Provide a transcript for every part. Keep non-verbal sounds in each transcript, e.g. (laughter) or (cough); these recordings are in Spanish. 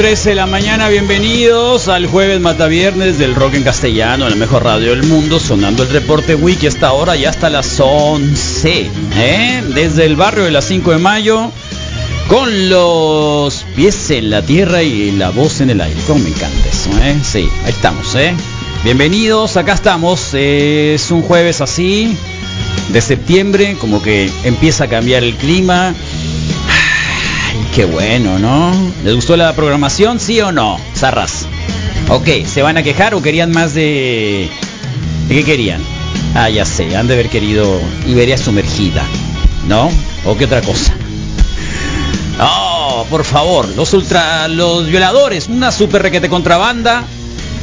13 de la mañana, bienvenidos al jueves Mataviernes del rock en castellano, en la mejor radio del mundo, sonando el reporte wiki hasta ahora y hasta las 11, ¿eh? desde el barrio de las 5 de mayo, con los pies en la tierra y la voz en el aire, como me encanta eso, ¿eh? sí, ahí estamos, ¿eh? bienvenidos, acá estamos, es un jueves así, de septiembre, como que empieza a cambiar el clima, qué bueno, ¿no? ¿Les gustó la programación, sí o no? Zarras. Ok, ¿se van a quejar o querían más de... ¿De qué querían? Ah, ya sé, han de haber querido Iberia sumergida, ¿no? ¿O qué otra cosa? (laughs) Oh, por favor, los ultra... los violadores, una super requete contrabanda.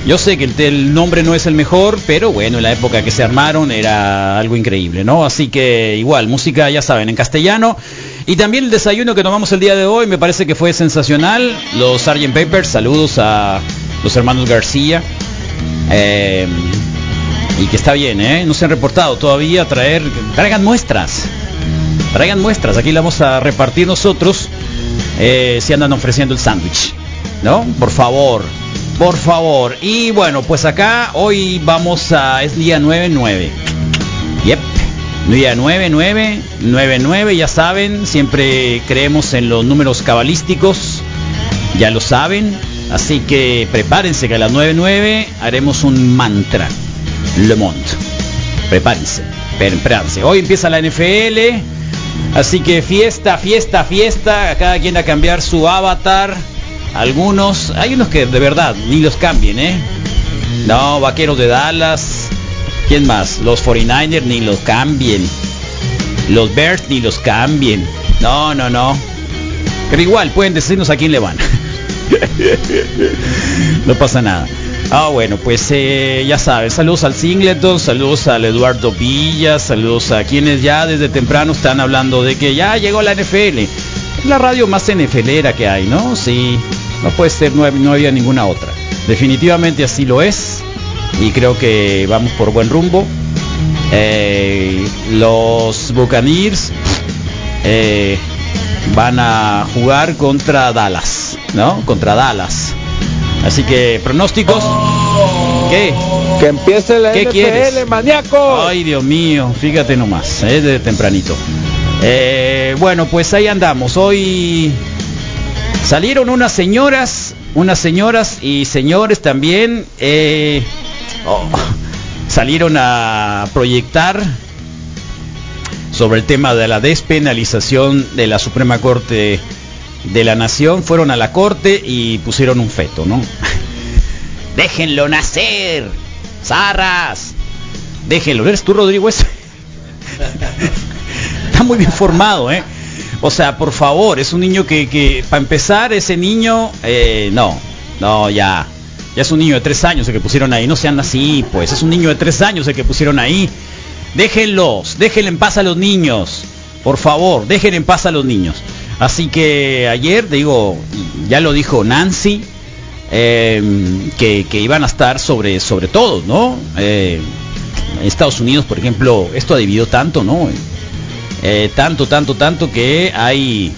Yo sé que el, el nombre no es el mejor, pero bueno, en la época que se armaron era algo increíble, ¿no? Así que igual, música, ya saben, en castellano. Y también el desayuno que tomamos el día de hoy me parece que fue sensacional. Los Sgt. Papers, saludos a los hermanos García. Eh, y que está bien, ¿eh? No se han reportado todavía. Traer, traigan muestras. Traigan muestras. Aquí la vamos a repartir nosotros. Eh, si andan ofreciendo el sándwich. ¿No? Por favor. Por favor. Y bueno, pues acá hoy vamos a... Es día 9-9. Día 99, 99, ya saben, siempre creemos en los números cabalísticos, ya lo saben, así que prepárense que a las 99 haremos un mantra, Le Monde. Prepárense, prepárense. Hoy empieza la NFL, así que fiesta, fiesta, fiesta, cada quien a cambiar su avatar. Algunos, hay unos que de verdad ni los cambien, ¿eh? No, vaqueros de Dallas, ¿Quién más? Los 49ers ni los cambien. Los Bears ni los cambien. No, no, no. Pero igual, pueden decirnos a quién le van. (laughs) no pasa nada. Ah, bueno, pues eh, ya sabes, saludos al Singleton, saludos al Eduardo Villa, saludos a quienes ya desde temprano están hablando de que ya llegó la NFL. Es la radio más NFLera que hay, ¿no? Sí, no puede ser, no, no había ninguna otra. Definitivamente así lo es y creo que vamos por buen rumbo. Eh, los Buccaneers eh, van a jugar contra Dallas, ¿no? Contra Dallas. Así que pronósticos. ¿Qué? Que empiece la ¿Qué NFL, quieres? maníaco. Ay, Dios mío, fíjate nomás, ¿eh? desde tempranito. Bueno, pues ahí andamos. Hoy salieron unas señoras, unas señoras y señores también. eh, oh, salieron a proyectar sobre el tema de la despenalización de la Suprema Corte de la Nación. Fueron a la corte y pusieron un feto, ¿no? (laughs) Déjenlo nacer, zarras. Déjenlo. ¿Eres tú, Rodrigo? (laughs) Está muy bien formado, ¿eh? O sea, por favor, es un niño que, que para empezar, ese niño, eh, no, no, ya. Ya es un niño de tres años el que pusieron ahí. No sean así, pues. Es un niño de tres años el que pusieron ahí. Déjenlos, déjenle en paz a los niños. Por favor, dejen en paz a los niños. Así que ayer, digo, ya lo dijo Nancy, eh, que, iban a estar sobre, sobre todo, ¿no? Eh, Estados Unidos, por ejemplo, esto ha dividido tanto, ¿no? Eh, tanto, tanto, tanto que hay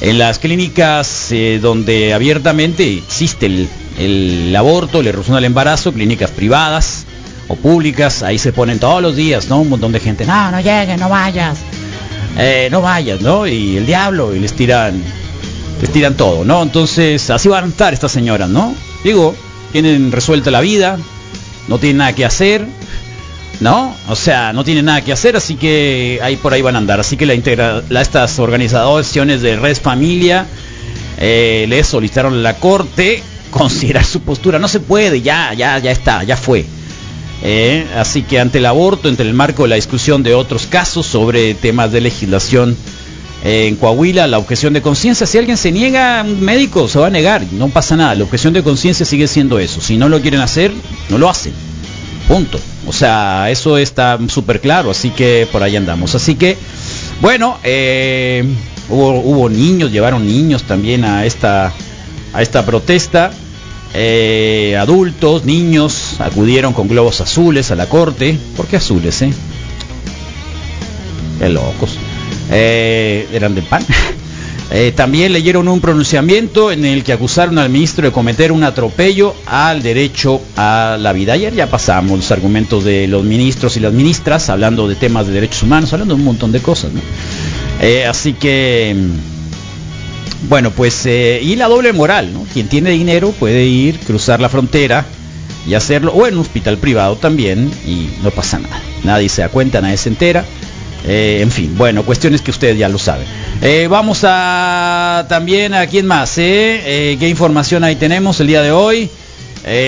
en las clínicas eh, donde abiertamente existe el, el aborto, le resuena el embarazo, clínicas privadas o públicas, ahí se ponen todos los días, ¿no? Un montón de gente, no, no llegues, no vayas, eh, no vayas, ¿no? Y el diablo, y les tiran, les tiran todo, ¿no? Entonces, así van a estar estas señoras, ¿no? Digo, tienen resuelta la vida, no tienen nada que hacer, ¿no? O sea, no tienen nada que hacer, así que ahí por ahí van a andar. Así que la integra la, estas organizaciones de Red Familia eh, le solicitaron la corte considerar su postura. No se puede, ya, ya, ya está, ya fue. Eh, así que ante el aborto, entre el marco de la discusión de otros casos sobre temas de legislación eh, en Coahuila, la objeción de conciencia, si alguien se niega, un médico se va a negar, no pasa nada. La objeción de conciencia sigue siendo eso. Si no lo quieren hacer, no lo hacen. Punto. O sea, eso está súper claro, así que por ahí andamos. Así que, bueno, eh, hubo, hubo, niños, llevaron niños también a esta, a esta protesta. Eh, adultos, niños, acudieron con globos azules a la corte. ¿Por qué azules, eh? Qué locos. Eh, eran de pan. (laughs) Eh, también leyeron un pronunciamiento en el que acusaron al ministro de cometer un atropello al derecho a la vida. Ayer ya pasamos los argumentos de los ministros y las ministras hablando de temas de derechos humanos, hablando de un montón de cosas. ¿no? Así que, bueno, pues, eh, y la doble moral, ¿no? Quien tiene dinero puede ir, cruzar la frontera y hacerlo, o en un hospital privado también, y no pasa nada. Nadie se da cuenta, nadie se entera. Eh, en fin, bueno, cuestiones que ustedes ya lo saben. Eh, vamos a también a quién más? ¿Qué información ahí tenemos el día de hoy?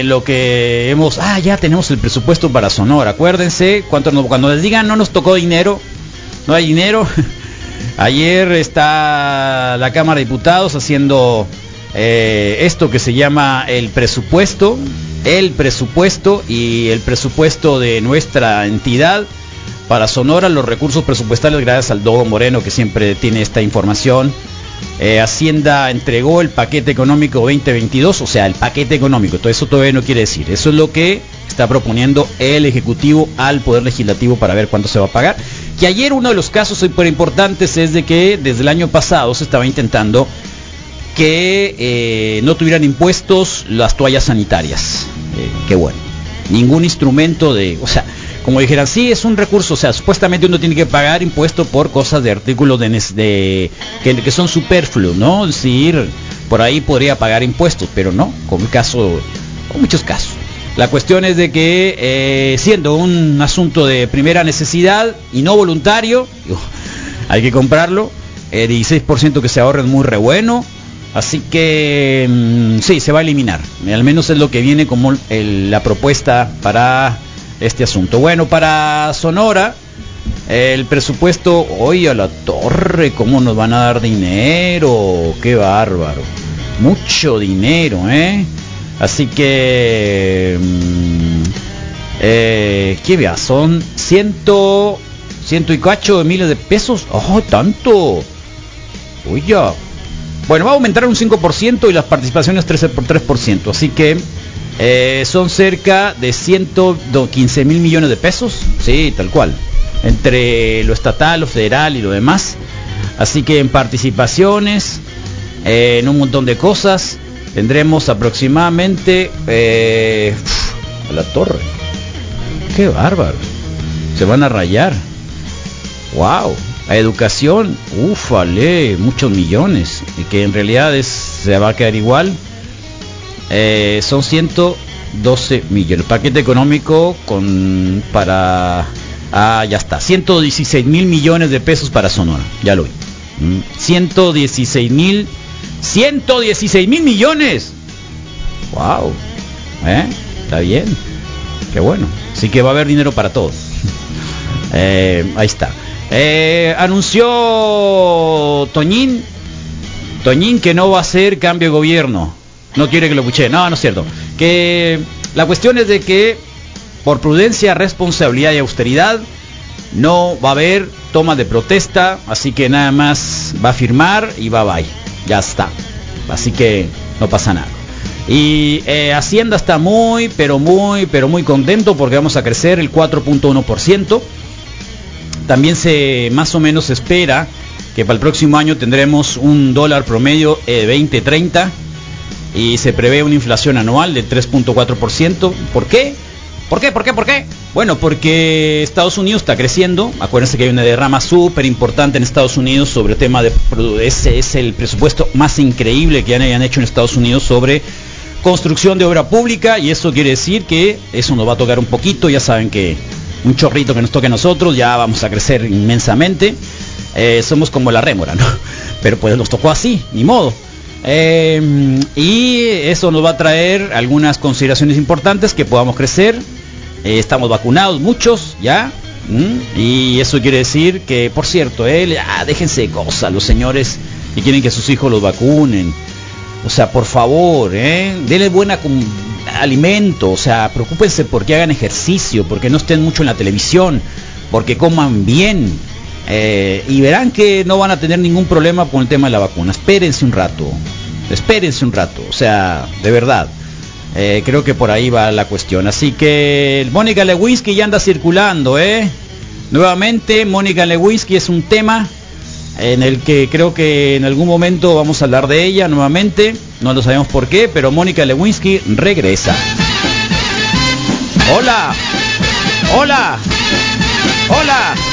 lo que hemos, ah, ya tenemos el presupuesto para Sonora. Acuérdense, cuando nos, cuando les digan no nos tocó dinero, no hay dinero. (laughs) Ayer está la Cámara de Diputados haciendo esto que se llama el presupuesto, el presupuesto y el presupuesto de nuestra entidad para Sonora los recursos presupuestales gracias al Dogo Moreno que siempre tiene esta información. Eh, Hacienda entregó el paquete económico 2022, o sea, el paquete económico, todo eso todavía no quiere decir. Eso es lo que está proponiendo el Ejecutivo al Poder Legislativo para ver cuánto se va a pagar. Que ayer uno de los casos súper importantes es de que desde el año pasado se estaba intentando que eh, no tuvieran impuestos las toallas sanitarias. Eh, qué bueno. Ningún instrumento de, o sea, como dijeran, sí, es un recurso, o sea, supuestamente uno tiene que pagar impuesto por cosas de artículos de, de que, que, son superfluos, ¿no? Es decir, por ahí podría pagar impuestos, pero no, con caso, con muchos casos. La cuestión es de que eh, siendo un asunto de primera necesidad y no voluntario, hay que comprarlo, el 16% que se ahorra es muy re bueno, así que mmm, sí, se va a eliminar, al menos es lo que viene como la propuesta para este asunto. Bueno, para Sonora, el presupuesto, hoy a la torre, ¿cómo nos van a dar dinero? Qué bárbaro. Mucho dinero, ¿eh? Así que... Mmm, eh, ¿Qué vea? Son ciento... Ciento y cacho de miles de pesos. ¡Oh, tanto! Uy, ya. Bueno, va a aumentar un 5% y las participaciones 13 por 3%. Así que eh, son cerca de 115 mil millones de pesos, sí, tal cual, entre lo estatal, lo federal y lo demás. Así que en participaciones, eh, en un montón de cosas, tendremos aproximadamente eh, a la torre. Qué bárbaro. Se van a rayar. Wow. A educación, ufale, muchos millones. Y que en realidad es, se va a quedar igual. Eh, son 112 millones. Paquete económico con para ah ya está. 116 mil millones de pesos para Sonora. Ya lo vi. Mm. 116 mil 116 mil millones. Wow. ¿Eh? Está bien. Qué bueno. Así que va a haber dinero para todos. (laughs) eh, ahí está. Eh, anunció Toñín. Toñín que no va a hacer cambio de gobierno no quiere que lo escuche. No, no es cierto. Que la cuestión es de que por prudencia, responsabilidad y austeridad no va a haber toma de protesta, así que nada más va a firmar y va bye. Ya está. Así que no pasa nada. Y eh, Hacienda está muy, pero muy, pero muy contento porque vamos a crecer el 4.1%. También se más o menos espera que para el próximo año tendremos un dólar promedio de 20.30 y se prevé una inflación anual de 3.4%. ¿Por qué? ¿Por qué? ¿Por qué? ¿Por qué? Bueno, porque Estados Unidos está creciendo. Acuérdense que hay una derrama súper importante en Estados Unidos sobre el tema de... Ese es el presupuesto más increíble que hayan hecho en Estados Unidos sobre construcción de obra pública y eso quiere decir que eso nos va a tocar un poquito. Ya saben que un chorrito que nos toque a nosotros ya vamos a crecer inmensamente. Eh, somos como la rémora, ¿no? (laughs) Pero pues nos tocó así, ni modo. Eh, y eso nos va a traer algunas consideraciones importantes que podamos crecer. Eh, estamos vacunados muchos ya. Y eso quiere decir que, por cierto, eh, déjense de cosas los señores que quieren que sus hijos los vacunen. O sea, por favor, eh, denle buena alimento. O sea, preocúpense porque hagan ejercicio, porque no estén mucho en la televisión, porque coman bien. Eh, y verán que no van a tener ningún problema con el tema de la vacuna. Espérense un rato. Espérense un rato. O sea, de verdad. Eh, creo que por ahí va la cuestión. Así que Mónica Lewinsky ya anda circulando, ¿eh? Nuevamente, Mónica Lewinsky es un tema en el que creo que en algún momento vamos a hablar de ella nuevamente. No lo sabemos por qué, pero Mónica Lewinsky regresa. Hola. Hola. Hola. Hola.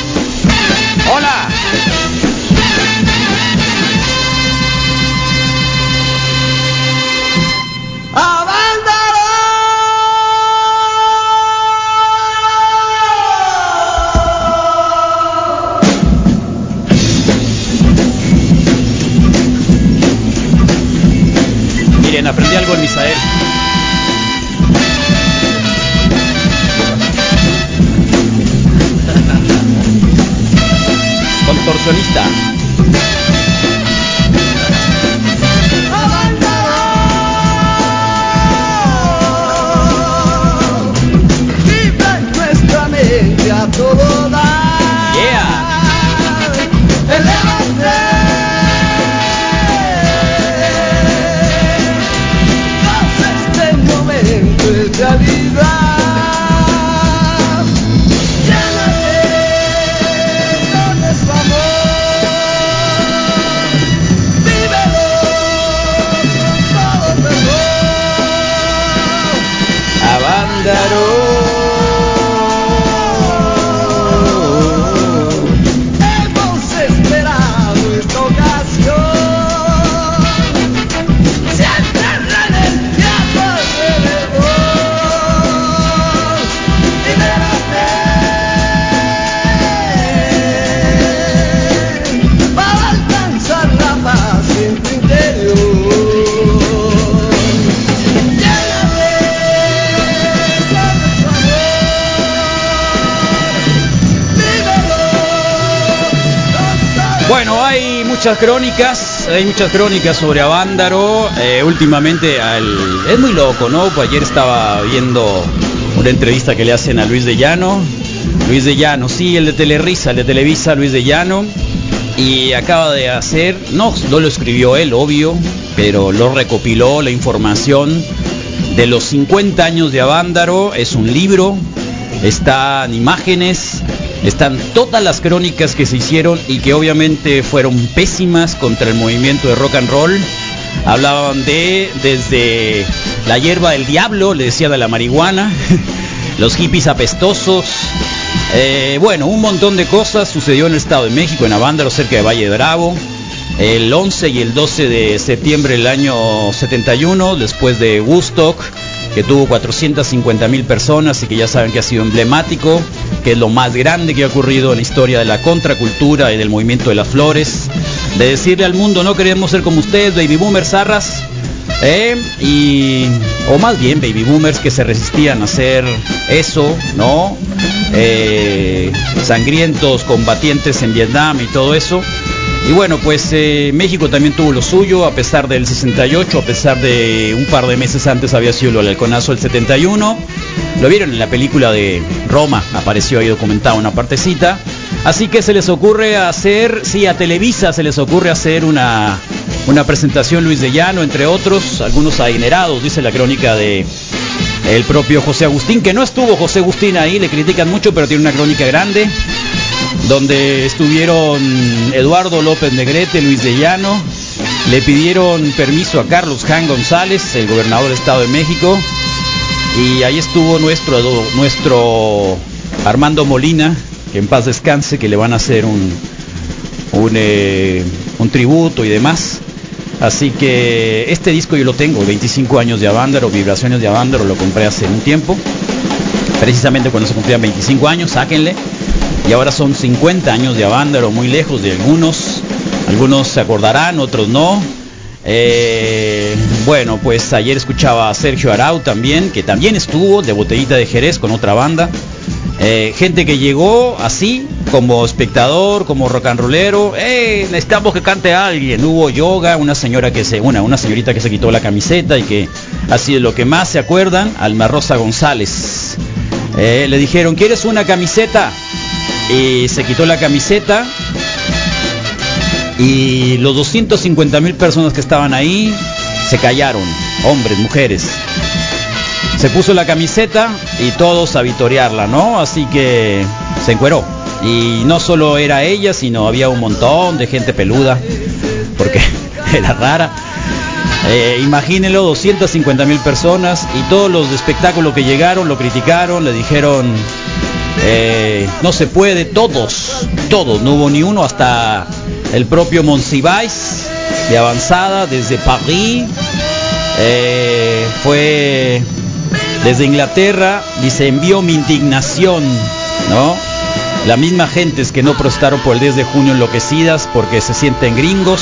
Muchas crónicas, hay muchas crónicas sobre Avándaro. Eh, últimamente al- es muy loco, ¿no? Pues ayer estaba viendo una entrevista que le hacen a Luis de Llano. Luis de Llano, sí, el de Telerisa, el de Televisa, Luis de Llano. Y acaba de hacer, no, no lo escribió él, obvio, pero lo recopiló la información de los 50 años de Avándaro. Es un libro, están imágenes, están todas las crónicas que se hicieron y que obviamente fueron pésimas contra el movimiento de rock and roll. Hablaban de desde la hierba del diablo, le decía de la marihuana, (laughs) los hippies apestosos. eh, bueno, un montón de cosas sucedió en el Estado de México, en Avándaro, cerca de Valle de Bravo. El 11 y el 12 de septiembre del año 71, después de Woodstock, que tuvo 450 mil personas y que ya saben que ha sido emblemático, que es lo más grande que ha ocurrido en la historia de la contracultura y del movimiento de las flores, de decirle al mundo no queremos ser como ustedes, baby boomers zarras, ¿eh? y o más bien baby boomers que se resistían a hacer eso, ¿no? Eh, sangrientos combatientes en Vietnam y todo eso. Y bueno, pues eh, México también tuvo lo suyo, a pesar del 68, a pesar de un par de meses antes había sido el halconazo del 71. Lo vieron en la película de Roma, apareció ahí documentado una partecita. Así que se les ocurre hacer, sí, a Televisa se les ocurre hacer una, una presentación Luis de Llano, entre otros, algunos adinerados, dice la crónica de el propio José Agustín, que no estuvo José Agustín ahí, le critican mucho, pero tiene una crónica grande, donde estuvieron Eduardo López Negrete, Luis de Llano, le pidieron permiso a Carlos Jan González, el gobernador del Estado de México, y ahí estuvo nuestro, nuestro Armando Molina, que en paz descanse, que le van a hacer un, un, eh, un tributo y demás. Así que este disco yo lo tengo, 25 años de Avándaro, Vibraciones de Avándaro, lo compré hace un tiempo, precisamente cuando se cumplían 25 años, sáquenle. Y ahora son 50 años de Avándaro, muy lejos de algunos. Algunos se acordarán, otros no. Eh, bueno, pues ayer escuchaba a Sergio Arau también, que también estuvo de Botellita de Jerez con otra banda. Eh, gente que llegó así, como espectador, como rock and rollero, eh, necesitamos que cante alguien. Hubo yoga, una señora que se, una, una señorita que se quitó la camiseta y que así de lo que más se acuerdan, Alma Rosa González. Eh, le dijeron, ¿quieres una camiseta? Y se quitó la camiseta. Y los 250 mil personas que estaban ahí se callaron, hombres, mujeres se puso la camiseta y todos a vitorearla, ¿no? Así que se encueró. Y no solo era ella, sino había un montón de gente peluda, porque (laughs) era rara. Eh, imagínenlo, 250 mil personas y todos los de espectáculo que llegaron lo criticaron, le dijeron, eh, no se puede, todos, todos, no hubo ni uno, hasta el propio Monsiváis de avanzada, desde París, eh, fue desde Inglaterra, dice, envió mi indignación, ¿no? La misma gente es que no protestaron por el 10 de junio enloquecidas porque se sienten gringos.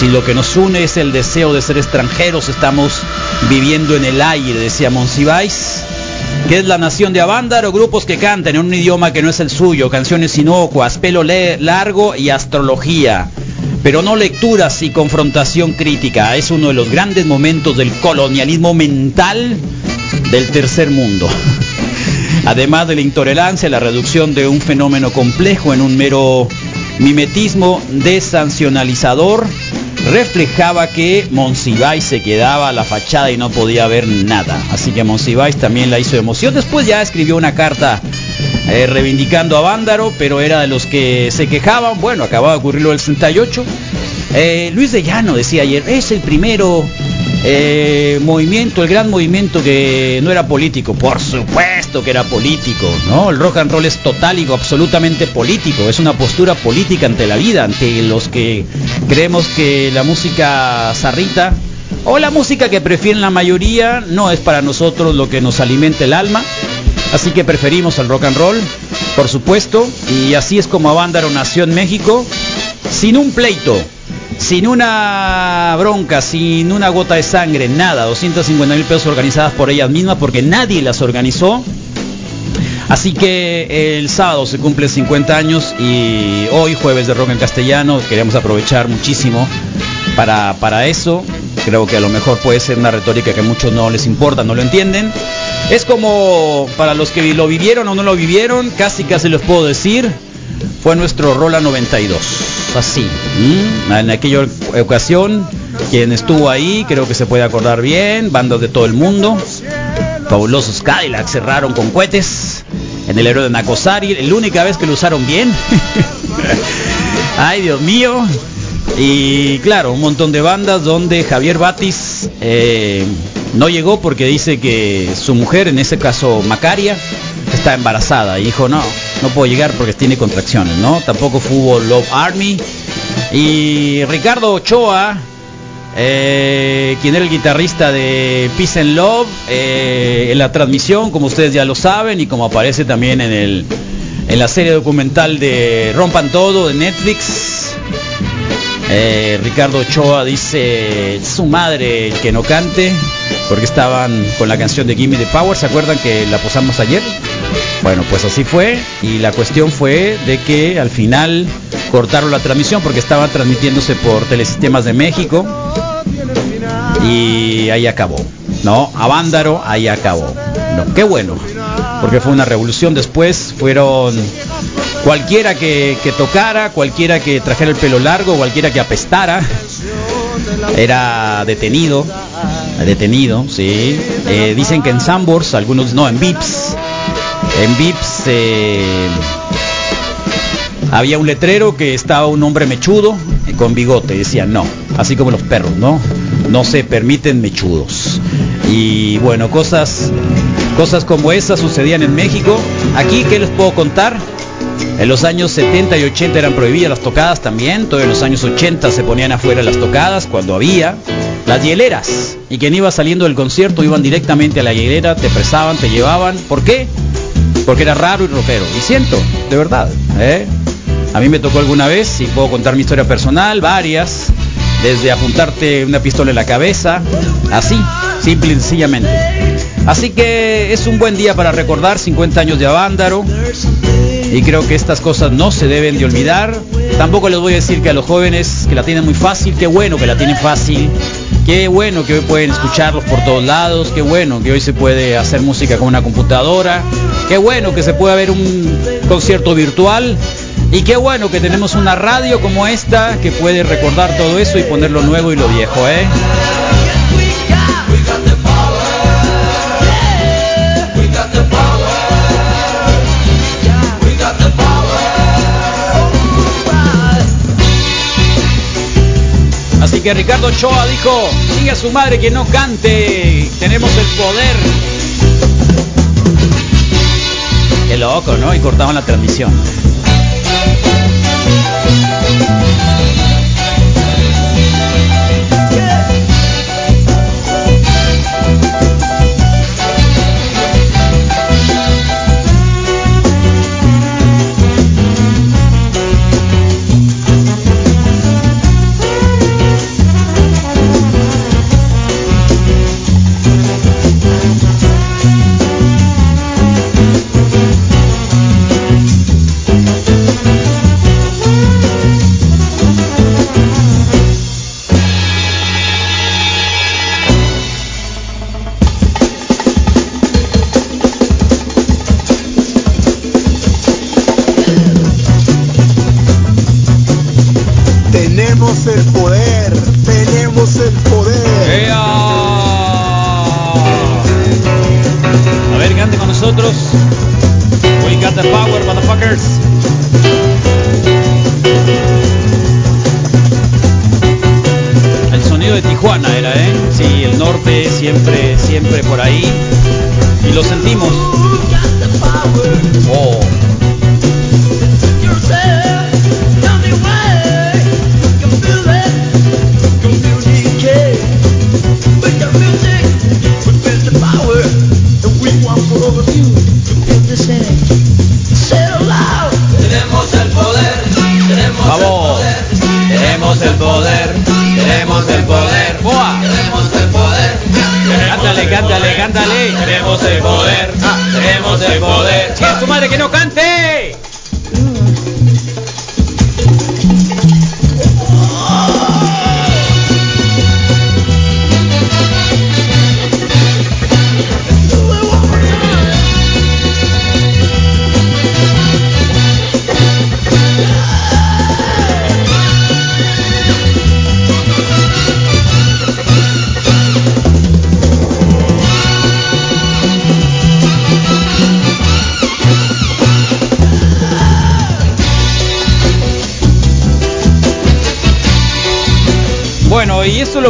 Si lo que nos une es el deseo de ser extranjeros, estamos viviendo en el aire, decía Monsiváis. que es la nación de Avándaro? Grupos que cantan en un idioma que no es el suyo, canciones inocuas, pelo largo y astrología. Pero no lecturas y confrontación crítica. Es uno de los grandes momentos del colonialismo mental del tercer mundo. (laughs) Además de la intolerancia, la reducción de un fenómeno complejo en un mero mimetismo desancionalizador, reflejaba que Monsiváis se quedaba a la fachada y no podía ver nada. Así que Monsiváis también la hizo emoción. Después ya escribió una carta eh, reivindicando a Vándaro, pero era de los que se quejaban. Bueno, acababa de ocurrirlo el 68. Eh, Luis de Llano decía ayer, es el primero eh, movimiento, el gran movimiento que no era político, por supuesto que era político, ¿no? El rock and roll es total y absolutamente político, es una postura política ante la vida, ante los que creemos que la música zarrita o la música que prefieren la mayoría no es para nosotros lo que nos alimenta el alma, así que preferimos el rock and roll, por supuesto, y así es como Avándaro nació en México, sin un pleito, sin una bronca, sin una gota de sangre, nada, 250 mil pesos organizadas por ellas mismas porque nadie las organizó. Así que el sábado se cumple 50 años y hoy jueves de rock en castellano queremos aprovechar muchísimo para, para eso. Creo que a lo mejor puede ser una retórica que a muchos no les importa, no lo entienden. Es como para los que lo vivieron o no lo vivieron, casi casi les puedo decir, fue nuestro Rola 92. Así. En aquella ocasión, quien estuvo ahí, creo que se puede acordar bien, bandas de todo el mundo. Fabulosos Cadillac cerraron con cohetes en el héroe de Nacosari, la única vez que lo usaron bien. (laughs) Ay, Dios mío. Y claro, un montón de bandas donde Javier Batis eh, no llegó porque dice que su mujer, en ese caso Macaria, está embarazada y dijo no, no puedo llegar porque tiene contracciones, ¿no? Tampoco fue Love Army. Y Ricardo Ochoa, eh, quien era el guitarrista de Peace and Love, eh, en la transmisión, como ustedes ya lo saben, y como aparece también en, el, en la serie documental de Rompan Todo de Netflix. Eh, Ricardo Ochoa dice, su madre el que no cante, porque estaban con la canción de Gimme the Power, ¿se acuerdan que la posamos ayer? Bueno, pues así fue y la cuestión fue de que al final cortaron la transmisión porque estaba transmitiéndose por Telesistemas de México y ahí acabó, ¿no? A Vándaro, ahí acabó. no, qué bueno, porque fue una revolución después, fueron cualquiera que, que tocara, cualquiera que trajera el pelo largo, cualquiera que apestara, era detenido, detenido, sí. Eh, dicen que en Sambors, algunos no, en Vips, en Vips eh, había un letrero que estaba un hombre mechudo con bigote, decía no, así como los perros, ¿no? No se permiten mechudos. Y bueno, cosas, cosas como esas sucedían en México. Aquí, ¿qué les puedo contar? En los años 70 y 80 eran prohibidas las tocadas también, todos en los años 80 se ponían afuera las tocadas cuando había las hieleras. Y quien iba saliendo del concierto iban directamente a la hielera, te presaban, te llevaban. ¿Por qué? Porque era raro y rockero. Y siento, de verdad. ¿eh? A mí me tocó alguna vez, y puedo contar mi historia personal, varias, desde apuntarte una pistola en la cabeza, así, simple y sencillamente. Así que es un buen día para recordar 50 años de Avándaro. Y creo que estas cosas no se deben de olvidar. Tampoco les voy a decir que a los jóvenes que la tienen muy fácil, qué bueno que la tienen fácil. Qué bueno que hoy pueden escucharlos por todos lados, qué bueno que hoy se puede hacer música con una computadora, qué bueno que se puede ver un concierto virtual y qué bueno que tenemos una radio como esta que puede recordar todo eso y poner lo nuevo y lo viejo, ¿eh? Que Ricardo Ochoa dijo, sigue a su madre que no cante, tenemos el poder. Qué loco, ¿no? Y cortaban la transmisión.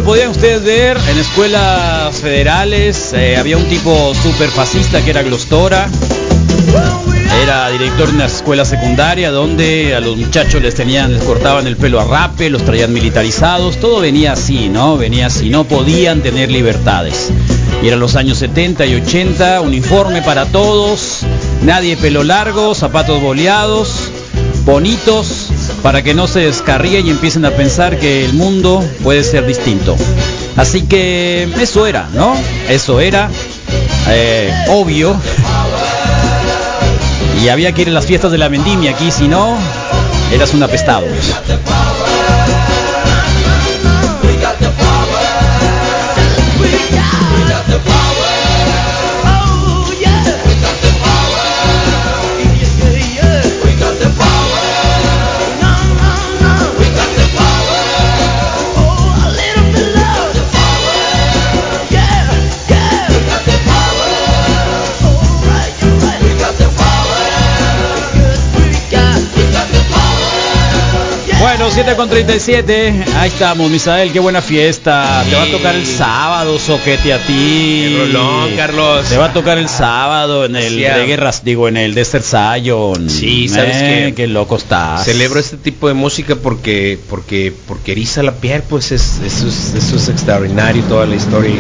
Lo podían ustedes ver en escuelas federales. eh, había un tipo súper fascista que era Glostora. Era director de una escuela secundaria donde a los muchachos les tenían, les cortaban el pelo a rape, los traían militarizados, todo venía así, ¿no? Venía así, no podían tener libertades. Y eran los años 70 y 80, uniforme para todos, nadie pelo largo, zapatos boleados, bonitos, para que no se descarríen y empiecen a pensar que el mundo puede ser distinto. Así que eso era, ¿no? Eso era eh, obvio. Y había que ir a las fiestas de la vendimia aquí, si no, eras un apestado. 7 con 37. Ahí estamos, Misael. Qué buena fiesta. Te va a tocar el sábado, soquete a ti. Qué rolón, Carlos. Te va a tocar el sábado en el Decía- de guerras, digo, en el Desert Zion. Sí, ¿sabes Eh, qué? Qué loco estás. Celebro este tipo de música porque porque porque eriza la piel, pues es, eso, es, eso es extraordinario toda la historia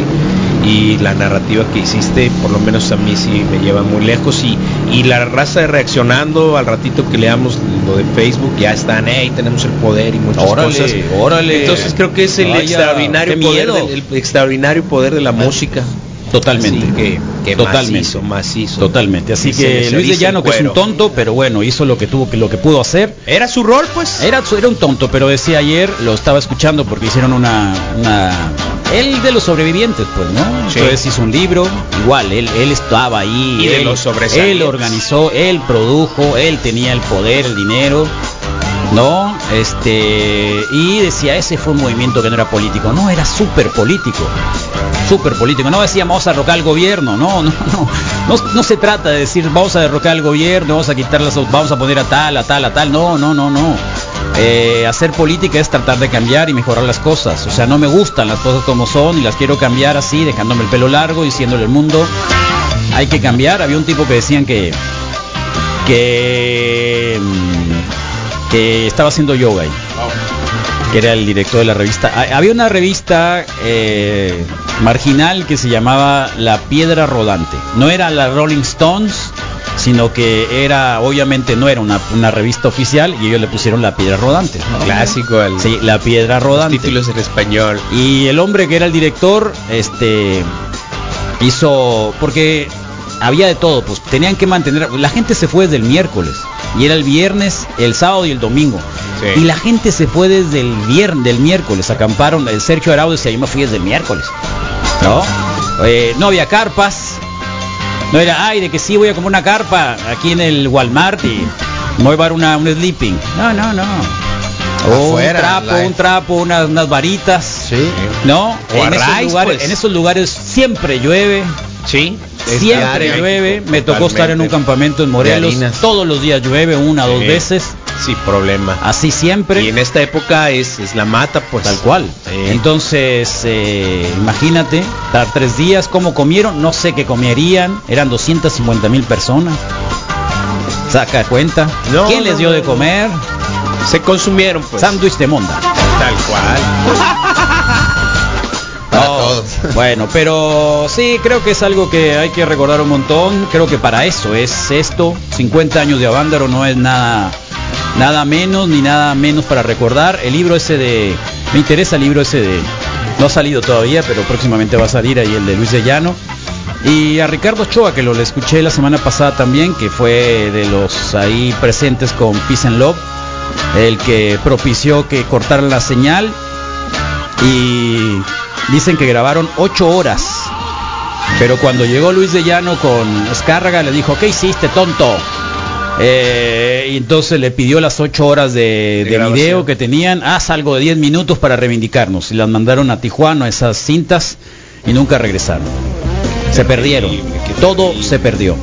y, la narrativa que hiciste, por lo menos a mí sí me lleva muy lejos y, y la raza reaccionando al ratito que leamos lo de Facebook ya están, hey, tenemos el poder y muchas Órale, cosas. órale. Entonces creo que es el Vaya, extraordinario poder del, el extraordinario poder de la música. Totalmente. Así que, que Totalmente. macizo, macizo. Totalmente. Así se que Luis de Llano, que es un tonto, pero bueno, hizo lo que tuvo, que lo que pudo hacer. Era su rol, pues. Era, era un tonto, pero decía ayer, lo estaba escuchando porque hicieron una, una él de los sobrevivientes, pues, ¿no? Sí. Entonces hizo un libro, igual, él, él estaba ahí, Y de los él organizó, él produjo, él tenía el poder, el dinero, ¿no? Este, y decía, ese fue un movimiento que no era político, no, era súper político, súper político, no decía vamos a derrocar al gobierno, no, no, no, no, se trata de decir vamos a derrocar al gobierno, vamos a quitar las, vamos a poner a tal, a tal, a tal, no, no, no, no. Eh, hacer política es tratar de cambiar y mejorar las cosas. O sea, no me gustan las cosas como son y las quiero cambiar así, dejándome el pelo largo, diciéndole al mundo, hay que cambiar. Había un tipo que decían que que mm, que estaba haciendo yoga ahí, que era el director de la revista. Ha- Había una revista eh, marginal que se llamaba La Piedra Rodante. No era la Rolling Stones, sino que era, obviamente no era una, una revista oficial y ellos le pusieron La Piedra Rodante. ¿no? Clásico, el, Sí, La Piedra los Rodante. títulos en español. Y el hombre que era el director, este, hizo, porque había de todo, pues tenían que mantener, la gente se fue desde el miércoles, y era el viernes, el sábado y el domingo. Sí. Y la gente se fue desde el viernes, del miércoles, acamparon, el Sergio Arau decía, yo me fui desde el miércoles, ¿no? Eh, no había carpas, no era, ay, de que sí voy a comer una carpa aquí en el Walmart y me voy a una, un sleeping. No, no, no. O Afuera, un trapo, live. un trapo, unas, unas varitas. Sí. ¿No? En, esos lugares, pues. en esos lugares siempre llueve, Sí. Siempre llueve. Me tocó estar en un campamento en Morelos. Todos los días llueve, una o dos Sí. veces. Sin problema. Así siempre. Y en esta época es, es la mata, pues. Tal cual. Sí. Entonces, eh, imagínate, estar tres días, ¿cómo comieron? No sé qué comerían. Eran 250 mil personas. Saca cuenta. No, ¿Quién les dio de comer? Se consumieron, pues. Sándwich de monda. Tal cual. (laughs) Bueno, pero sí, creo que es algo que hay que recordar un montón. Creo que para eso es esto. 50 años de Avándaro no es nada, nada menos ni nada menos para recordar. El libro ese de, me interesa el libro ese de, no ha salido todavía, pero próximamente va a salir ahí el de Luis de Llano. Y a Ricardo Ochoa, que lo le escuché la semana pasada también, que fue de los ahí presentes con Peace and Love, el que propició que cortaran la señal y dicen que grabaron ocho horas. Pero cuando llegó Luis de Llano con Escárraga le dijo, ¿qué hiciste, tonto? Eh, y entonces le pidió las ocho horas de, video que tenían, haz algo de 10 minutos para reivindicarnos. Y las mandaron a Tijuana, esas cintas, y nunca regresaron. Se perdieron. Todo se perdió.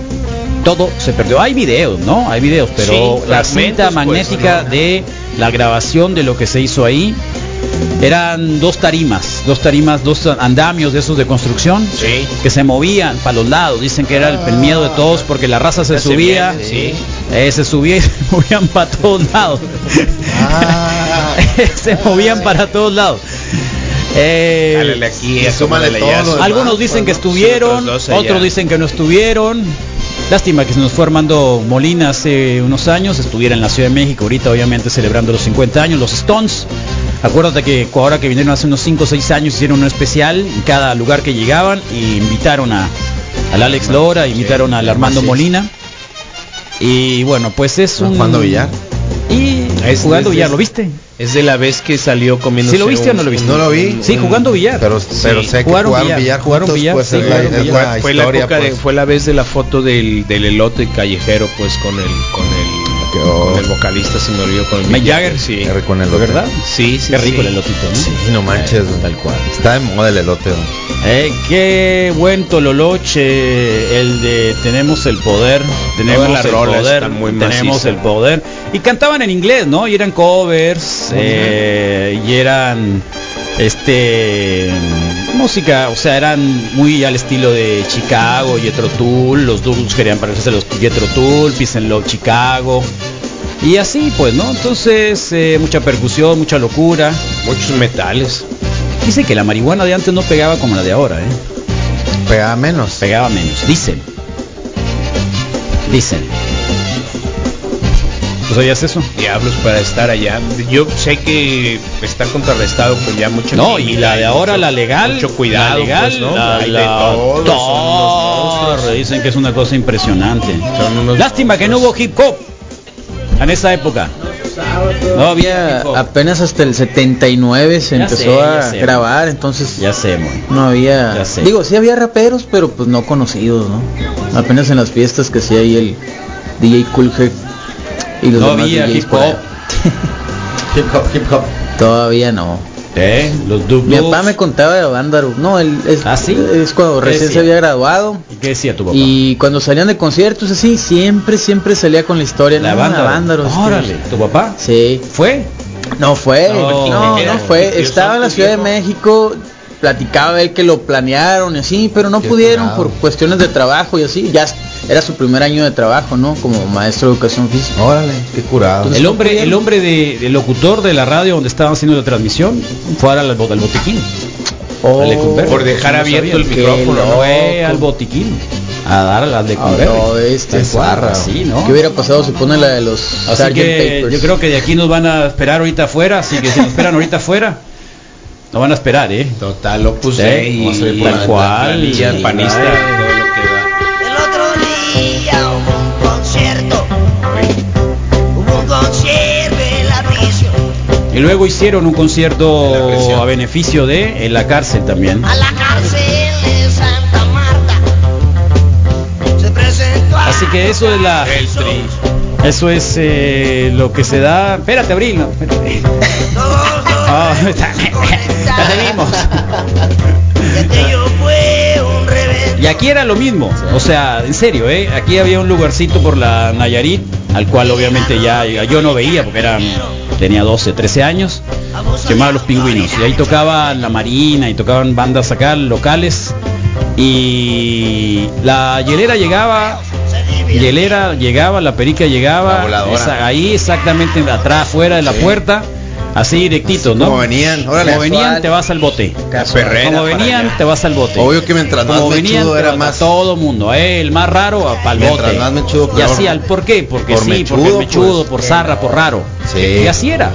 Todo se perdió. Hay videos, ¿no? Hay videos, pero Sí, la cinta pues, magnética ¿no? de la grabación de lo que se hizo ahí eran dos tarimas, dos tarimas, dos andamios de esos de construcción Sí. que se movían para los lados. Dicen que era el, el miedo de todos porque la raza se Se subía, viene, sí. eh, se subía y (laughs) se movían para todos lados. Ah, (laughs) se movían para todos lados. Eh, aquí, súmale todo algunos dicen que pues, estuvieron, otros dos allá. otros dicen que no estuvieron. Lástima que se nos fue Armando Molina hace unos años, estuviera en la Ciudad de México, ahorita obviamente celebrando los 50 años, los Stones. Acuérdate que ahora que vinieron hace unos 5 o 6 años hicieron un especial en cada lugar que llegaban y invitaron a al Alex Lora, invitaron al Armando. Molina. Y bueno, pues es un Jugando billar. Y Es- jugando es- billar, ¿lo viste? Es de la vez que salió comiendo. ¿Sí lo viste o no lo viste? No lo vi. Sí, jugando billar. Pero, pero Sí, sé que jugaron billar, billar, jugaron juntos, billar, pues sí, la, jugaron es billar. la fue la historia, época de- pues. fue la vez de la foto del, del elote callejero, pues con el con con el vocalista, se me olvidó con el Mick Jagger. Sí. En el elote. ¿Verdad? Sí, sí, Qué rico sí. el elotito, ¿no? Sí, no manches. Tal cual. Está de moda el elote. ¿no? Eh, qué buen Tololoche, el de Tenemos el poder, tenemos el poder, muy tenemos el poder. Y cantaban en inglés, ¿no? Y eran covers, eh, y eran este música, o sea, eran muy al estilo de Chicago, Jethro Tull, los Douglas querían parecerse a los Jethro Tull, Peace and Love Chicago. Y así, pues, ¿no? Entonces, eh, mucha percusión, mucha locura. Muchos metales. Dice que la marihuana de antes no pegaba como la de ahora, ¿eh? Pegaba menos. Pegaba menos. Dicen. Dicen. ¿Tú sabías eso? Diablos para estar allá. Yo sé que está contrarrestado con ya mucha No, y la de ahora, mucho- la legal. Mucho cuidado, La legal, pues, ¿no? la, Hay de la- todo, son. Dicen que es una cosa impresionante. Son unos Lástima que no hubo hip hop en esa época. No había apenas hasta el 79 se Ya empezó sé, a sé. grabar, entonces Ya sé, muy. no había. Ya sé. Digo, sí había raperos, pero pues no conocidos, ¿no? Apenas en las fiestas que sí hay el DJ Cool Herc y los No demás había hip hop. (laughs) Hip hop, hip hop. Todavía no. ¿Eh? Los Dub Mi papá me contaba de Vándaro. No, él es, ¿Ah, sí? es cuando ¿Qué recién se había graduado. ¿Y qué decía tu papá? Y cuando salían de conciertos así, siempre, siempre salía con la historia. la no, banda. Vándaro, este, Órale, ¿tu papá? Sí. ¿Fue? No fue, No, no, fue. ¿Qué Estaba en la Ciudad de? México, platicaba él que lo planearon y así, pero no pudieron por cuestiones de trabajo y así. Ya era su primer año de trabajo, ¿no? Como maestro de educación física. Órale, qué curado. Entonces, El no hombre, el hombre de, del locutor de la radio donde estaban haciendo la transmisión fue al, al botiquín. Oh. Por dejar No abierto sabía. el micrófono, ¿no? Fue al botiquín a dar a las de Ah, no, este zarra. Sí, ¿no? ¿Qué hubiera pasado si pone la de los Así que Papers? yo creo que de aquí nos van a esperar ahorita afuera, así que si nos esperan ahorita afuera, nos van a esperar, ¿eh? Total, Sí, vamos a ir y por tal la- cual. planilla sí, panista, ay. Y luego hicieron un concierto a beneficio de en la cárcel también. a la cárcel de Santa Marta. Se presentó a Así que eso es la El tri. eso es eh, lo que se da. Espérate, Abril, no, espérate. (laughs) está- ya te vimos. Y aquello fue un revés. Y aquí era lo mismo, o sea, en serio, ¿eh? Aquí había un lugarcito por la Nayarit, al cual obviamente ya yo no veía porque era, tenía 12, 13 años, se llamaba Los Pingüinos. Y ahí tocaban la Marina y tocaban bandas acá locales. Y la hielera llegaba, hielera llegaba, la perica llegaba, La esa- ahí exactamente atrás, fuera de la puerta. Así directito, ¿no? Como venían, órale. Como venían, te vas al bote. Perrera Como venían, te vas al bote. Obvio que mientras más Como venían, mechudo era más. todo mundo, eh, el más raro a pa'l Mientras bote. más mechudo, y así al por qué, porque Por sí, mechudo, porque mechudo, pues. por zarra, por raro. Sí. Y así era.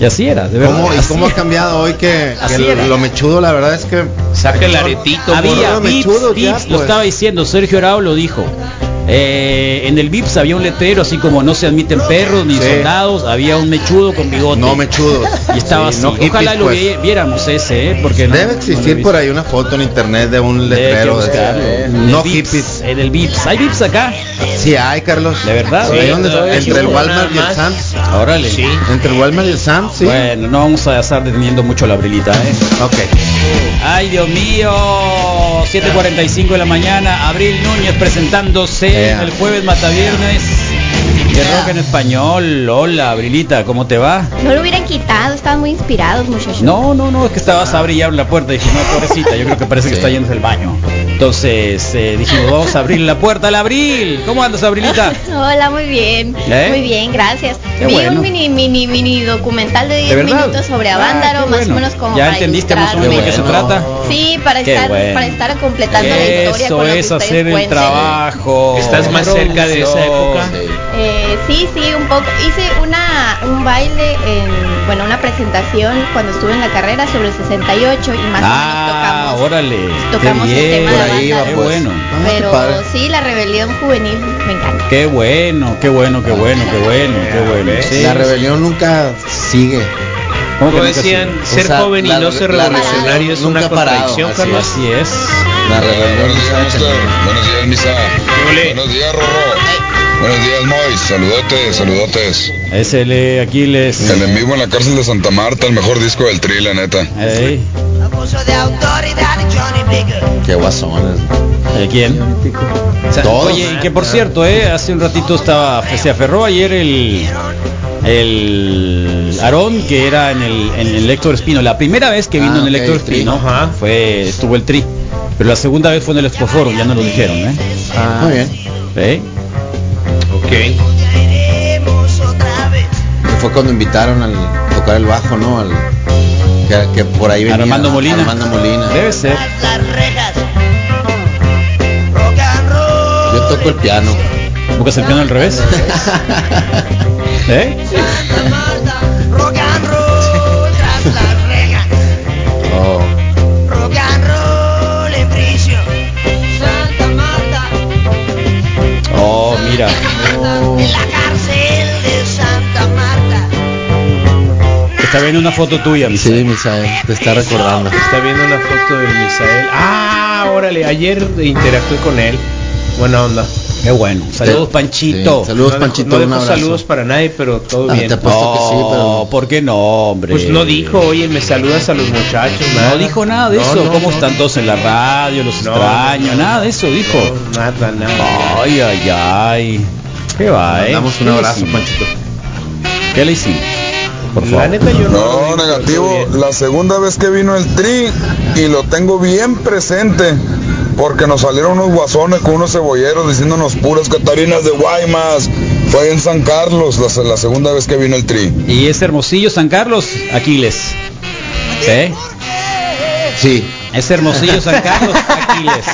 Y así era, de verdad. ¿Cómo, ¿Y cómo ha cambiado hoy que, lo mechudo, la verdad es que Saca el aretito, Había Vips, mechudo ya, lo pues. estaba diciendo, Sergio Arao lo dijo. Eh, en el Vips había un letrero así como no se admiten perros ni Sí. soldados, había un mechudo con bigote. no mechudos. (laughs) y estaba Sí, así. no hippies, Ojalá lo pues. vi- viéramos ese, eh, porque no- Debe no lo existir por ahí una foto en internet de un letrero de no el Vips, hippies. En el Vips. ¿Hay Vips acá? Sí hay, Carlos. ¿De verdad? Sí, todavía entre el Walmart y el. Sam's. Órale. Sí. Entre el Walmart y el Sam's, sí. Bueno, no vamos a estar deteniendo mucho la brilita, ¿eh? Ok. Ay, Dios mío. 7.45 de la mañana. Abril Núñez presentándose Yeah. el jueves Mataviernes. De rock en español. Hola, Abrilita, ¿cómo te va? No lo hubieran quitado, estaban muy inspirados, muchachos. No, no, no, es que estabas a abrir y abre la puerta. Dije, no, pobrecita, yo creo que parece que está yendo al baño. Entonces eh, dijimos, vamos a abrir la puerta al Abril. ¿Cómo andas, Abrilita? (laughs) Hola, muy bien. ¿Eh? Muy bien, gracias. Qué Vi un un mini, mini, mini documental de 10 verdad? minutos sobre Ah, Avándaro, más bueno. o menos como ¿Ya para entendiste más o menos de qué se trata? Sí, para Qué estar, bueno. para estar completando la historia Eso con lo que es hacer el cuenten. trabajo. ¿Estás más cerca de esa época? Eh, sí, sí, un poco. Hice una un baile en, bueno, una presentación cuando estuve en la carrera sobre el 68 y más Ah, o menos tocamos órale. tocamos qué el bien. de Por ahí va. Qué pues. bueno. Ah, Pero sí, la rebelión juvenil me encanta. Qué bueno, qué bueno, qué bueno, qué bueno, qué bueno. La rebelión nunca sigue. ¿Cómo que Como decían, sigue? ser O sea, joven y la- no ser la- revolucionario es una contradicción, así Carlos. Así es. La rebelión Buenos días. Buenos días, Misa. Buenos días, Rorro. Buenos días, Mois. Saludotes, saludotes. Es el eh, Aquiles. El en vivo en la cárcel de Santa Marta, el mejor disco del tri, la neta. Ey. Qué guasones. ¿De quién? Todos. Oye, y que por cierto, eh, hace un ratito estaba, se aferró ayer el el Aarón que era en el, en el Héctor Espino. La primera vez que vino Ah, en el ok, Héctor el Tri, Espino Ajá. fue estuvo el Tri, pero la segunda vez fue en el Expoforo, ya no lo dijeron, ¿eh? Ah, Muy bien. ¿Eh? Que fue cuando invitaron al tocar el bajo, ¿no? Al, que, que por ahí venía. Armando Molina. Armando Molina. Debe ser. Yo toco el piano. ¿Buscas el piano al revés? (laughs) ¿Eh? Santa Marta. Rock Está viendo una foto tuya, mi Sí, Misael, te está recordando. Está viendo una foto de Misael. Ah, órale, ayer interactué con él. Buena onda. Qué bueno. Saludos. Panchito. Sí, Saludos, no Panchito, No un dejó abrazo. saludos para nadie, pero todo Ah, bien. te apuesto que sí, No, pero- ¿por qué no, hombre? Pues no dijo, oye, me saludas a los muchachos. nada. No dijo nada de No, eso. no, ¿Cómo no. están todos en la radio? Los No, extraño. no, Nada de eso dijo. No, nada, nada. Ay, ay, ay. ¿Qué va, eh? Damos un ¿Qué le abrazo? Panchito. ¿Qué le hicimos? Por La neta yo no. No, negativo. La segunda vez que vino el tri y lo tengo bien presente. Porque nos salieron unos guasones con unos cebolleros diciéndonos puras catarinas de Guaymas. Fue en San Carlos la, la segunda vez que vino el tri. Y es Hermosillo, San Carlos, Aquiles. ¿Eh? Sí. Es Hermosillo, San Carlos, Aquiles.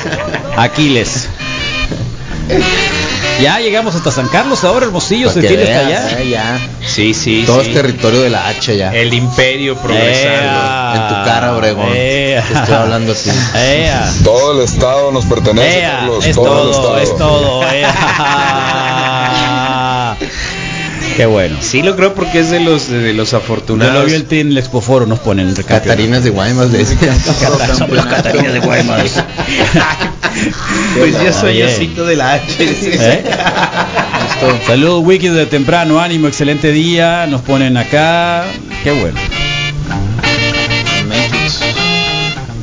(laughs) Aquiles. (laughs) Ya llegamos hasta San Carlos, ahora Hermosillo se tiene hasta allá. ya, ya. Sí, sí, Todo sí. es territorio de la H ya. El imperio progresando. Ea. En tu cara, Obregón. Ea. Te estoy hablando así. Ea. Todo el estado nos pertenece, Ea, Carlos. es todo, el estado. es todo. (laughs) Qué bueno. Sí lo creo porque es de los de los Yo afortunados. lo vi el team en el Expoforo, nos ponen. Catarinas de Guaymas. Somos (laughs) las Catarinas de Guaymas. (laughs) pues yo soy osito de la H. ¿Eh? Saludos Wiki de temprano, ánimo, excelente día. Nos ponen acá. Qué bueno.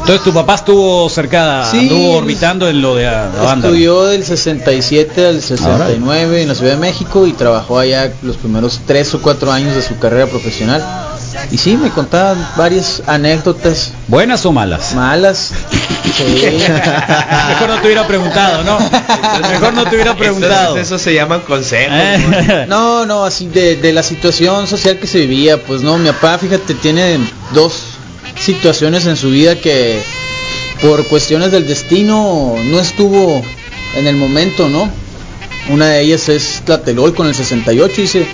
Entonces tu papá estuvo cercada, Sí. anduvo orbitando en lo de la banda. Estudió del 67 al 69 en la Ciudad de México y trabajó allá los primeros tres o cuatro años de su carrera profesional. Y sí, me contaban varias anécdotas ¿Buenas o malas? malas. (laughs) Sí. Mejor no te hubiera preguntado, ¿no? Mejor no te hubiera preguntado. Eso se llaman consejos. Eh. No, no, así de, de la situación social que se vivía, pues no, mi papá, fíjate, tiene dos situaciones en su vida que por cuestiones del destino no estuvo en el momento, ¿no? Una de ellas es Tlatelolco con el 68 y se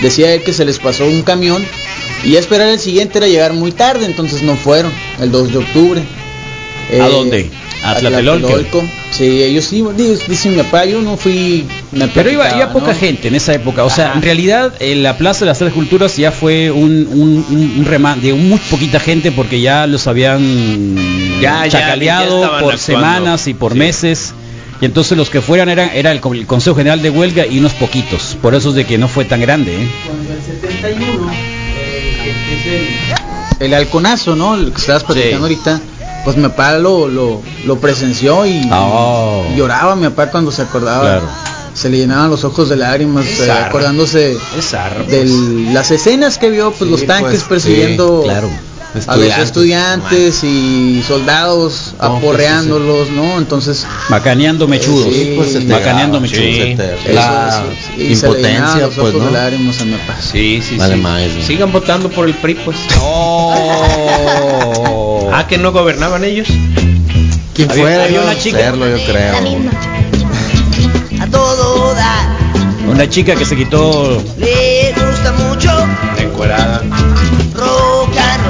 decía él que se les pasó un camión y esperar el siguiente era llegar muy tarde, entonces no fueron, el 2 de octubre. ¿A Eh, dónde? ¿A Tlatelolco? Sí, ellos sí, dice mi papá, yo no fui... me Pero iba, iba poca gente en esa época. O sea, Ajá. en realidad en la Plaza de las Tres Culturas ya fue un, un, un, un reman- de muy poquita gente porque ya los habían Ya, chacaleado ya por actuando. semanas y por Sí. meses. Y entonces los que fueran eran era el, co- el Consejo General de Huelga y unos poquitos. Por eso es de que no fue tan grande. ¿eh? Cuando el 71, eh, que es el, el halconazo, ¿no? El que estabas platicando ahorita, pues mi papá lo, lo, lo presenció y, Oh. y lloraba mi papá cuando se acordaba. Claro. Se le llenaban los ojos de lágrimas, eh, acordándose Es zarra, de pues. las escenas que vio, pues Sí, los tanques pues, persiguiendo sí, claro. a los Estudiantes, y soldados No, pues, aporreándolos, ¿no? Entonces, Macaneando mechudos. Sí, pues se te Macaneando mechudos. se te- eso, La sí, y se le llenaban impotencia, los pues, ojos ¿no? de lágrimas a mi papá. Sí, sí, Vale sí. Sigan votando por el PRI, pues. (laughs) Oh. Ah, que no gobernaban ellos. ¿Quién Había- fuera? había yo una a chica- hacerlo, yo creo. A todo dar. Una chica que se quitó Le gusta mucho Encuerada. rock and.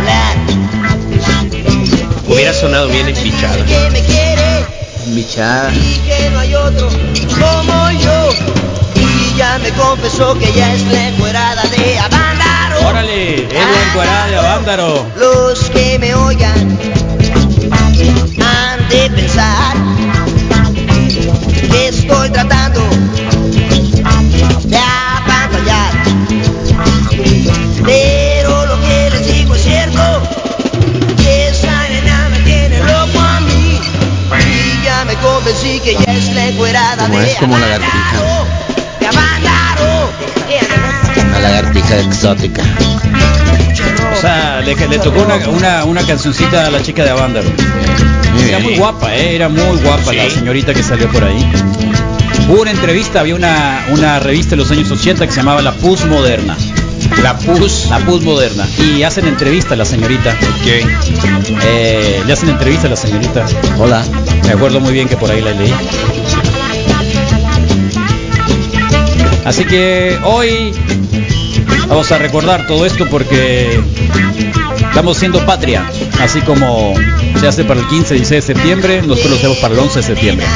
Hubiera sonado bien me quiere Bichada. y que no hay otro como yo. Y ya me confesó que ya es la encuerada de Avándaro. Órale, Edwin Cuará de Avándaro. Ah, los que me oigan han de pensar que estoy tratando de apantallar. Pero lo que les digo es cierto. que Esa nena me tiene loco a mí. Y ya me convencí que ya es la encuerada de. Como es como la. Lagartija exótica. O sea, le, le tocó una, una, una cancioncita a la chica de Avándaro. Era muy guapa, ¿eh? era muy guapa la señorita que salió por ahí. Hubo una entrevista, había una, una revista de los años 80 que se llamaba La Pus Moderna. La Pus. La Pus Moderna. Y hacen entrevista a la señorita. Eh, le hacen entrevista a la señorita. Hola. Me acuerdo muy bien que por ahí la leí. Así que hoy vamos a recordar todo esto porque estamos siendo patria. Así como se hace para el 15 y 16 de septiembre, nosotros lo hacemos para el 11 de septiembre.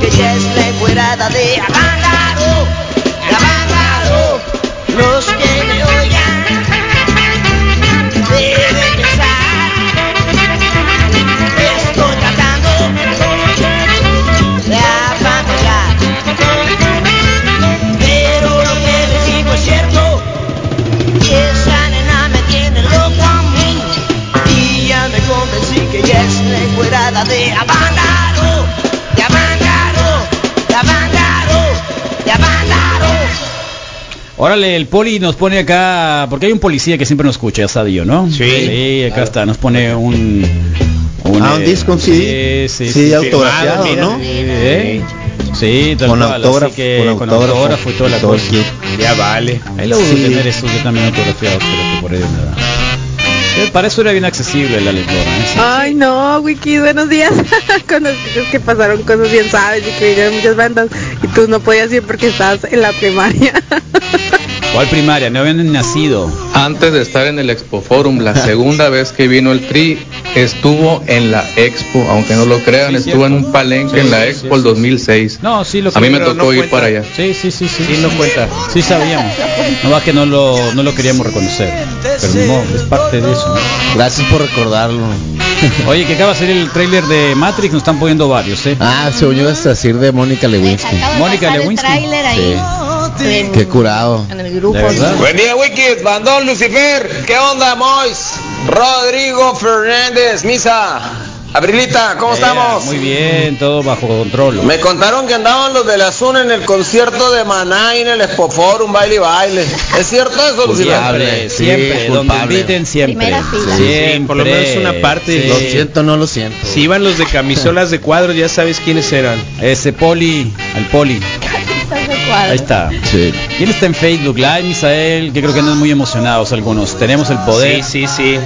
que ya es encuerada de Avándaro, Órale, el poli nos pone acá, porque hay un policía que siempre nos escucha, ya Sadio, ¿no? Sí. acá está, nos pone un... Ah, un disco, sí. Sí, sí, Sí, sí, autografiado, ¿no? mira, ¿eh? Sí, tal Con cual, así autógrafo, que con con autógrafo, autógrafo y toda la cosa. Ya vale. Ahí lo voy a Sí. tener eso yo también autografiado, pero que por ahí nada. Para eso era bien accesible la lectora, ¿eh? Sí. Ay, no, Wiki, buenos días. (laughs) Conocidos que pasaron cosas bien sabes y que vinieron muchas bandas y tú no podías ir porque estabas en la primaria. (laughs) ¿Cuál primaria? No habían nacido. Antes de estar en el Expo Forum, la (laughs) segunda vez que vino el Tri estuvo en la Expo, aunque no lo crean, Sí, estuvo en un palenque Sí, en la sí, Expo sí, el sí. 2006. No, sí lo A mí me tocó no ir para allá. Sí, sí, sí, sí. Sí, no cuenta. Sí sabíamos. No va que no lo, no lo queríamos reconocer. Pero no, es parte de eso. ¿no? Gracias por recordarlo. (laughs) Oye, que acaba de salir el tráiler de Matrix, nos están poniendo varios, ¿eh? Ah, se unió hasta decir de Mónica Lewinsky. De Mónica el Lewinsky. ahí en, Qué curado. en el grupo. Buen día, Wikis, Bandón Lucifer, ¿qué onda, Mois? Rodrigo Fernández, Misa, Abrilita, ¿cómo Eh, estamos? Muy bien, todo bajo control. Me contaron que andaban los de la Zuna en el concierto de Maná y en el Expo Forum, baile y baile. ¿Es cierto eso, Lucifer? Culpable, Sí, siempre, donde inviten siempre. Primera fila. Sí, Siempre. por lo menos una parte. Sí. Lo siento, no lo siento. Si iban los de camisolas de cuadros, ya sabes quiénes eran. Ese poli, al poli. Estás de cuadro. Ahí está. Sí. ¿Quién está en Facebook Live, Misael? Que creo que andan muy emocionados algunos. Tenemos el poder. Sí, sí, sí.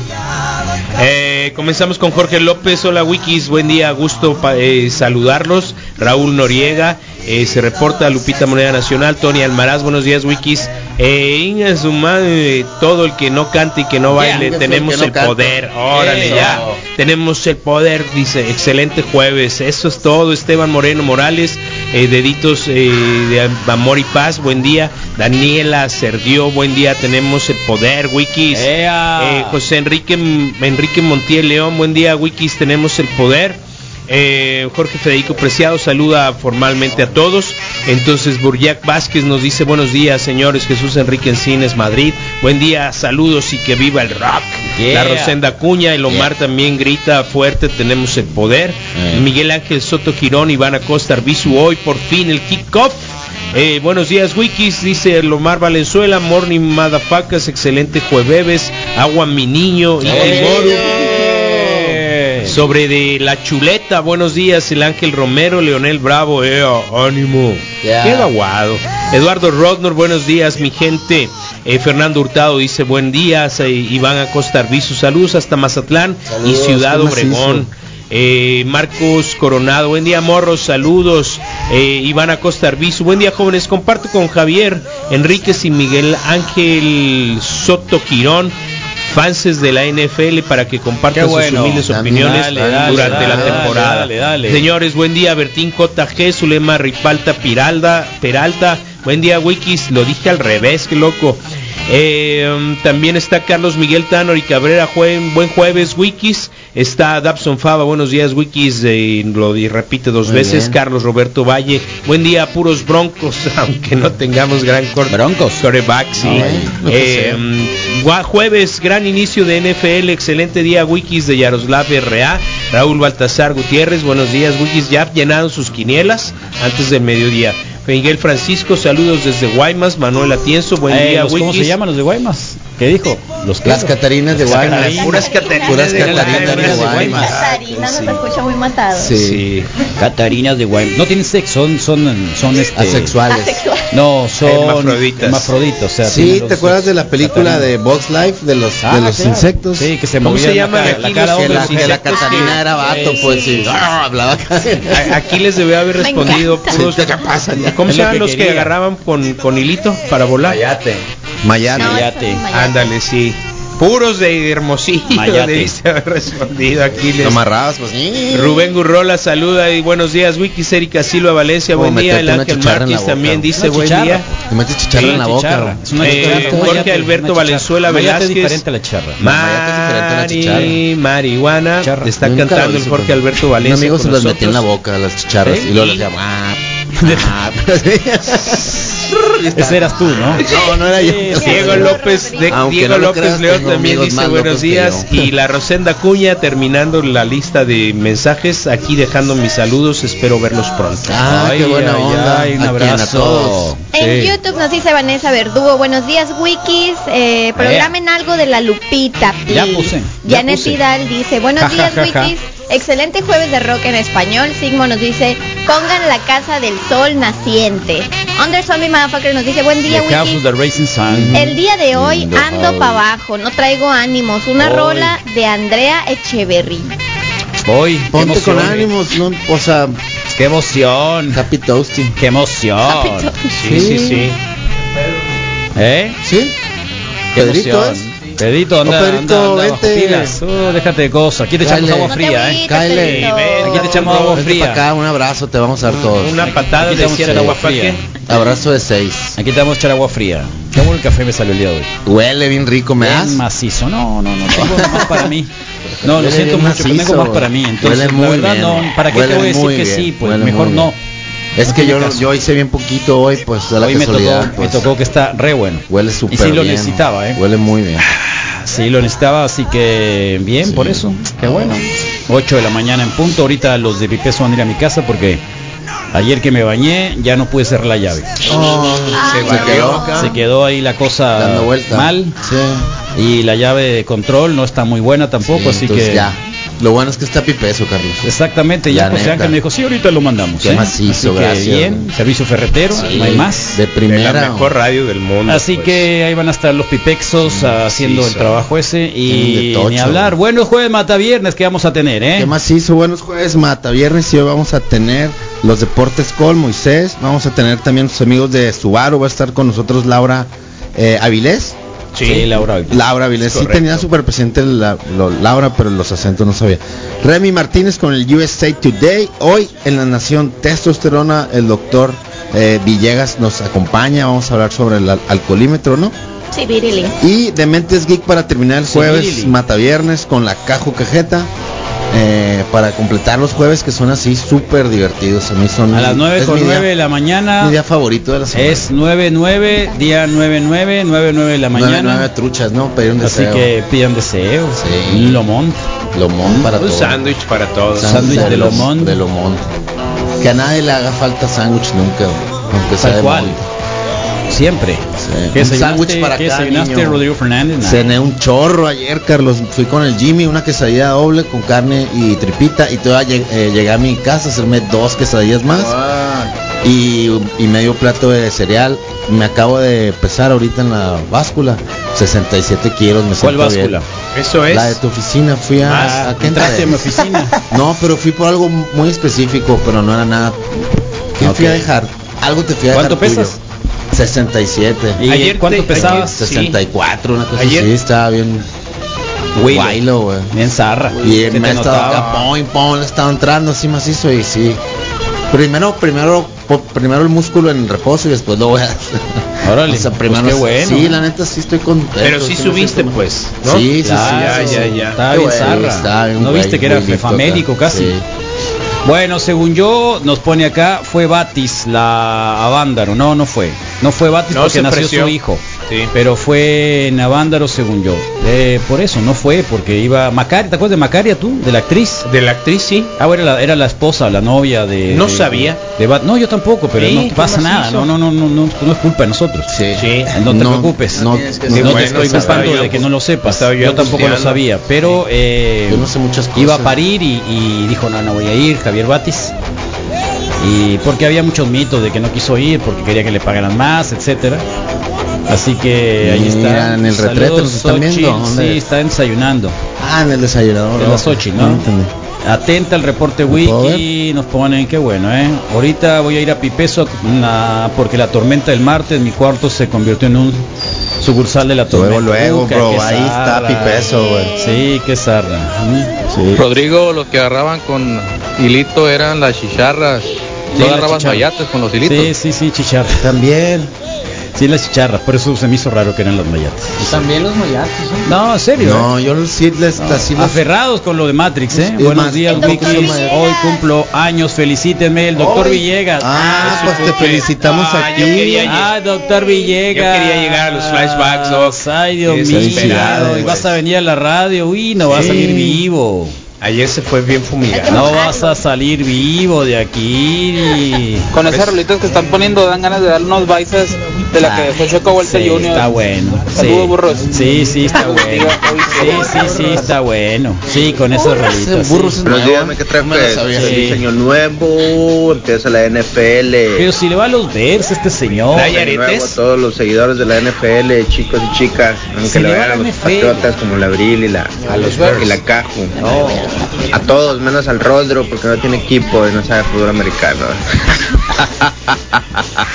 Eh, comenzamos con Jorge López. Hola Wikis, buen día, gusto eh, saludarlos. Raúl Noriega, eh, se reporta Lupita Moneda Nacional. Tony Almaraz, buenos días Wikis. Eh, Inga su madre, todo el que no cante y que no baile, tenemos el no poder. Órale, Eso. ya. Tenemos el poder, dice. Excelente jueves. Eso es todo. Esteban Moreno Morales, eh, deditos eh, de amor y paz. Buen día. Daniela Serdio, buen día. Tenemos el poder, Wikis. Eh, José Enrique Enrique Montiel León, buen día, Wikis, tenemos el poder. Eh, Jorge Federico Preciado saluda formalmente a todos. Entonces Burjac Vázquez nos dice buenos días, señores. Jesús Enrique Encines, Madrid. Buen día, saludos y que viva el rock. Yeah. La Rosenda Cuña, el Omar también grita fuerte, tenemos el poder. Eh. Miguel Ángel Soto Girón, Iván Acosta Arbizu, hoy por fin el kickoff. Eh, buenos días, Wikis, dice Lomar Valenzuela, Morning Madafacas, excelente jueves, agua mi niño, y. sobre de la chuleta, buenos días, el Ángel Romero, Leonel Bravo, eh, ánimo. Qué aguado. Eduardo Rodnor, buenos días, mi gente. Eh, Fernando Hurtado dice buen día, eh, Iván Acosta Arbizu, saludos hasta Mazatlán y Ciudad. Obregón. Eh, Marcos Coronado, buen día morros, saludos. Eh, Iván Acosta Arbizu, buen día jóvenes, comparto con Javier Enríquez y Miguel Ángel Soto Quirón, fanses de la NFL para que compartan bueno. sus humildes opiniones dale, dale, durante la dale, temporada. dale, dale. Señores, buen día Bertín JG, Zulema Ripalta Piralda, Peralta, buen día Wikis, lo dije al revés, qué loco. Eh, um, también está Carlos Miguel Tanor y Cabrera, jue- buen jueves Wikis. Está Dabson Fava, buenos días, Wikis, eh, y lo di- repite dos Muy veces. bien. Carlos Roberto Valle, buen día, puros broncos, (laughs) aunque no tengamos gran cor- Broncos. coreback, sí. Eh, mm, jueves, gran inicio de NFL, excelente día, Wikis de Yaroslav R.A. Raúl Baltasar Gutiérrez, buenos días, Wikis, ya llenaron sus quinielas antes del mediodía. Miguel Francisco, saludos desde Guaymas, Manuel Atienzo, buen Eh, día, los- ¿Cómo Wikis. se llaman los de Guaymas? ¿Qué dijo? Los Las Catarinas de Guaymas. Catarinas. Puras Catarinas Puras de Catarinas de Guaymas. Guaymas. Catarina nos escucha muy matado. Sí. Sí. Catarinas de Guaymas. No tienen sexo, son, son, son este... Asexuales. Asexual. No, son Hermafroditas. hermafroditas, o sea, Sí, ¿te acuerdas de la película Catarinas. de Box Life de los Ah, de los claro. insectos? Sí, que se ¿Cómo se la la cara que la, que la Catarina era vato, Sí, pues sí. Ah, hablaba Aquí les debió haber respondido puros-. ¿Cómo se llaman los que agarraban con, con hilito para volar? Mayate. No, Mayate. Ándale, sí. Puros de Hermosillo (laughs) Mayate. debiste haber respondido aquí. Les... amarrabas, pues. sí. Rubén Gurrola saluda y buenos días. Wikis Erika Silva Valencia, Como buen día. El Ángel Márquez también dice buen día. Te metes chicharra Sí, en la boca. Eh. Jorge Alberto Valenzuela chicharra. Mayate es Velázquez. diferente a la chicharra. Mayate es diferente a la chicharra. Mari, marihuana. Chicharra. Está Nunca cantando el Jorge Alberto Un Valencia. amigo se las metía en la boca, las chicharras, y luego decía, (laughs) ah, ah, (laughs) (laughs) Ese eras tú, ¿no? (laughs) No, no era yo. Sí, sí, Diego. López, de, Diego no López León también dice buenos días y la Rosenda Cuña terminando la lista de mensajes aquí dejando mis saludos espero verlos pronto Ah, qué buena ay, onda. ay, un ¿A quién? ¿A abrazo. todos? En Sí. YouTube nos dice Vanessa Verdugo, buenos días Wikis, eh, programen algo de la Lupita. Ya please". puse, ya Janet puse. Vidal dice, buenos ja, días ja, ja. Wikis, excelente jueves de rock en español. Sigmo nos dice, pongan la casa del sol naciente. Under Zombie Motherfucker nos dice, buen día The House Wikis. of the Racing Sun. El día de hoy Lindo, ando para abajo, no traigo ánimos. Una Hoy. rola de Andrea Echeverry. Qué Ponte con ánimos, no, o sea, Qué emoción. happy toasting. Qué emoción. sí sí sí ¿Eh? ¿Sí? Qué Pedrito emoción. Pedrito, anda, Oh, Pedrito, anda, anda bajo vente. pilas. Déjate de cosas. Aquí te echamos agua fría, ¿eh? Cáele. Aquí te echamos agua fría. acá, un abrazo, te vamos a dar todos. una patada de cierre agua fría. Abrazo de seis. Aquí te vamos a echar agua fría. Qué bueno el café me salió el día de hoy. Huele bien rico, ¿me das? Macizo. No, no, no tengo más para mí. No, lo siento mucho, pero tengo macizo. más para mí. Entonces, Huele la muy verdad, bien. no. ¿Para qué Huele te voy a decir que bien, sí? Pues huele mejor no. Bien. Es No que yo, caso. yo hice bien poquito hoy, pues de la Hoy me tocó, casualidad. me pues, tocó que está re bueno. Huele súper Y sí lo bien. necesitaba, ¿eh? Huele muy bien. Sí, lo necesitaba, así que bien, Sí. por eso. Qué bueno. 8 de la mañana en punto. Ahorita los de Pipeso van a ir a mi casa porque ayer que me bañé ya no pude cerrar la llave. se Se quedó. barrió Se quedó ahí la cosa Dando vuelta. mal Sí. y la llave de control no está muy buena tampoco, Sí, así que ya. Lo bueno es que está pipeso, Carlos. exactamente. Ya José. Ángel me dijo sí, ahorita lo mandamos. Qué ¿eh? macizo, Así que gracias, bien, servicio ferretero, Sí, no hay más. De de primera. la mejor radio del mundo Así pues. que ahí van a estar los pipexos ah, haciendo el macizo. trabajo ese y tocho. ni hablar. Buenos jueves mata viernes que vamos a tener, ¿eh? ¿Qué más hizo? Buenos jueves, Mata Viernes y hoy vamos a tener los deportes con Moisés. Vamos a tener también los amigos de Subaru. Va a estar con nosotros Laura eh, Avilés. Sí, Laura. Laura Avilés. Sí tenía súper presente la, lo- Laura, pero los acentos no sabía. Remy Martínez con el USA Today. Hoy en la Nación Testosterona el doctor eh, Villegas nos acompaña. Vamos a hablar sobre el al- alcoholímetro, ¿no? Sí, Virili. Y de Mentes Geek para terminar el Sí, jueves, Lili. Mata Viernes con la Cajo Cajeta. Eh, para completar los jueves que son así súper divertidos. A mí son A las 9 es con mi día- 9 de la mañana Mi día favorito de la semana. es 9-9, día 9-9, 9-9 de la mañana. nueve truchas, ¿no? Pedir un Así deseo. que pidan deseos. Sí. Un lomón. Lomón para un todos. sándwich para todos sándwich de lomón. De lomón. Que a nadie le haga falta sándwich nunca, aunque sea Tal de cual. Siempre. ¿Qué Un sándwich para qué cada niño. Rodrigo Fernández? Nah. Cené un chorro ayer, Carlos. Fui con el Jimmy, una quesadilla doble con carne y tripita. Y todavía lleg- eh, llegué a mi casa a hacerme dos quesadillas más. Y, y medio plato de cereal. Me acabo de pesar ahorita en la báscula. 67 kilos. Me ¿Cuál bien. báscula? eso es La de tu oficina. Fui a... Ah, ¿a qué entraste a mi oficina. (laughs) No, pero fui por algo muy específico, pero no era nada. ¿Qué fui a dejar? Algo te fui a dejar ¿Cuánto tuyo. pesas? 67. ¿Y Ayer cuánto te- pesabas? ayer- 64, una cosa Ayer- así, estaba bien guaylo, güey. Bien zarra. Y te me estaba acá, pon, pon, estaba entrando así macizo y sí. Primero, primero, primero el músculo en reposo y después lo voy a Órale, O sea, pues primero qué no- bueno. Sí, la neta sí estoy contento. Pero sí subiste, pues, ¿no? Sí, sí, sí. Claro, sí, ya, sí. ya. Estaba Qué bien zarra. estaba bien ¿No viste que era muy listo famélico acá. casi? Bueno, según yo, nos pone acá, fue Batis la Avándaro. No, no fue. No fue Batis No, porque nació su hijo. Sí. Pero fue en Avándaro, según yo. Eh, por eso, no fue, porque iba... Macari, ¿te acuerdas de Macaria tú? De la actriz. De la actriz, sí. Ah, bueno, era la, era la esposa, la novia de... No de- sabía. De Bat- no, yo tampoco, pero Sí, no pasa nada. No, no, no, no, no, no es culpa de nosotros. Sí. Sí. No te No, preocupes. no, te bueno, estoy culpando de que no lo sepas. yo Yo tampoco lo sabía, pero eh, Yo no sé muchas cosas. iba a parir y, y dijo no, no voy a ir, Javier Batis. Y porque había muchos mitos de que no quiso ir, porque quería que le pagaran más, etcétera. Así que ahí está. Mira, en el retrete Saludos, nos están viendo. Sí, está desayunando. Ah, en el desayunador. De ¿no? las Xochitl, ¿no? Atenta al reporte wiki, nos ponen qué bueno, ¿eh? Ahorita voy a ir a Pipeso na- porque la tormenta del martes, mi cuarto se convirtió en un sucursal de la tormenta. Luego, luego, Uca, bro, ahí está. Pipeso, güey. Sí, qué zarra. Sí. Rodrigo, los que agarraban con hilito eran las chicharras. Sí, No chicharra. mayates con los hilitos. Sí, sí, sí, chicharra. También. Sí, las chicharras, por eso se me hizo raro que eran las mayates. También los moyates. ¿eh? No, en serio. No, yo sí les así los- Aferrados con lo de Matrix, ¿eh? Es Buenos más, días. Hoy cumplo años, felicítenme, el doctor Hoy. Villegas. Ah, Eso pues te felicitamos Ah, aquí. quería- Ah, doctor Villegas. Yo quería llegar a los flashbacks, Doc. Ay, Dios mío. Y vas a venir a la radio. Uy, no vas a Sí. salir vivo. Ayer se fue bien fumigado. No vas a salir vivo de aquí. Con esas rolitas que están poniendo dan ganas de dar unos bailes de la que fue Choco Walter Sí, Jr. Está bueno. Saludos, sí. burros. Sí, sí, está (laughs) bueno. Sí, sí, sí, está bueno. Sí, con esas rolitas. burros sí. es Buenos días, nuevo, ¿me qué trae pues? Sí. Diseño nuevo, empieza la NFL. Pero si le va a los Bears este señor. Nuevo a todos los seguidores de la NFL, chicos y chicas, aunque Si le le va vayan a los patriotas como la Abril y la A los Bears. y la Caju. A todos, menos al Rodro porque no tiene equipo y no sabe fútbol americano.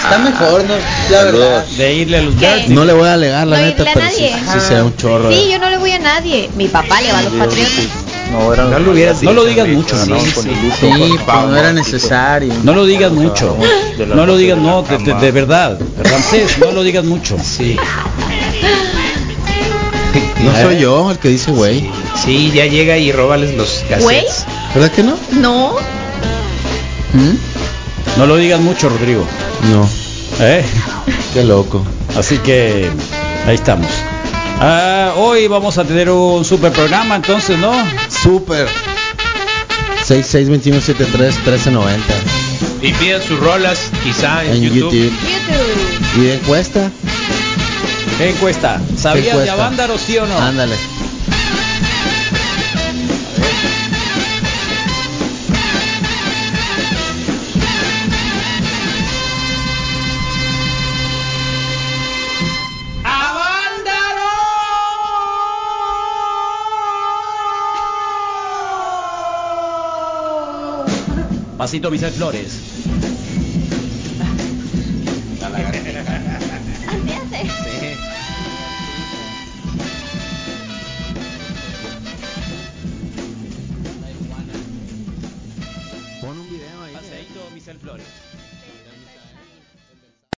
Está mejor, ¿no? La verdad. De irle a los ¿Qué? No le voy a alegar la No neta, irle a pero sí, nadie. sí sea un chorro. Sí, yo no le voy a nadie. Mi papá le va a los patriotas. No, era No lo hubieras No lo digas mucho, ¿no? sí, sí. no era necesario. No lo digas mucho. No lo digas, no, de, de- de verdad. Ramsés, (laughs) no lo digas mucho. Sí. (laughs) No soy yo el que dice güey. Sí, ya llega y róbales los ¿Güey? cassettes. ¿Verdad que no? No. ¿Mm? No lo digas mucho, Rodrigo. No. ¿Eh? (laughs) Qué loco. Así que ahí estamos. Ah, hoy vamos a tener un super programa, entonces, ¿no? Súper. 662173 1390 Y pidan sus rolas, quizá en, en YouTube. YouTube. YouTube. ¿Y de encuesta? ¿Qué encuesta? ¿Sabías de encuesta? Avándaro, sí o no? Ándale. Pasito Misael Flores.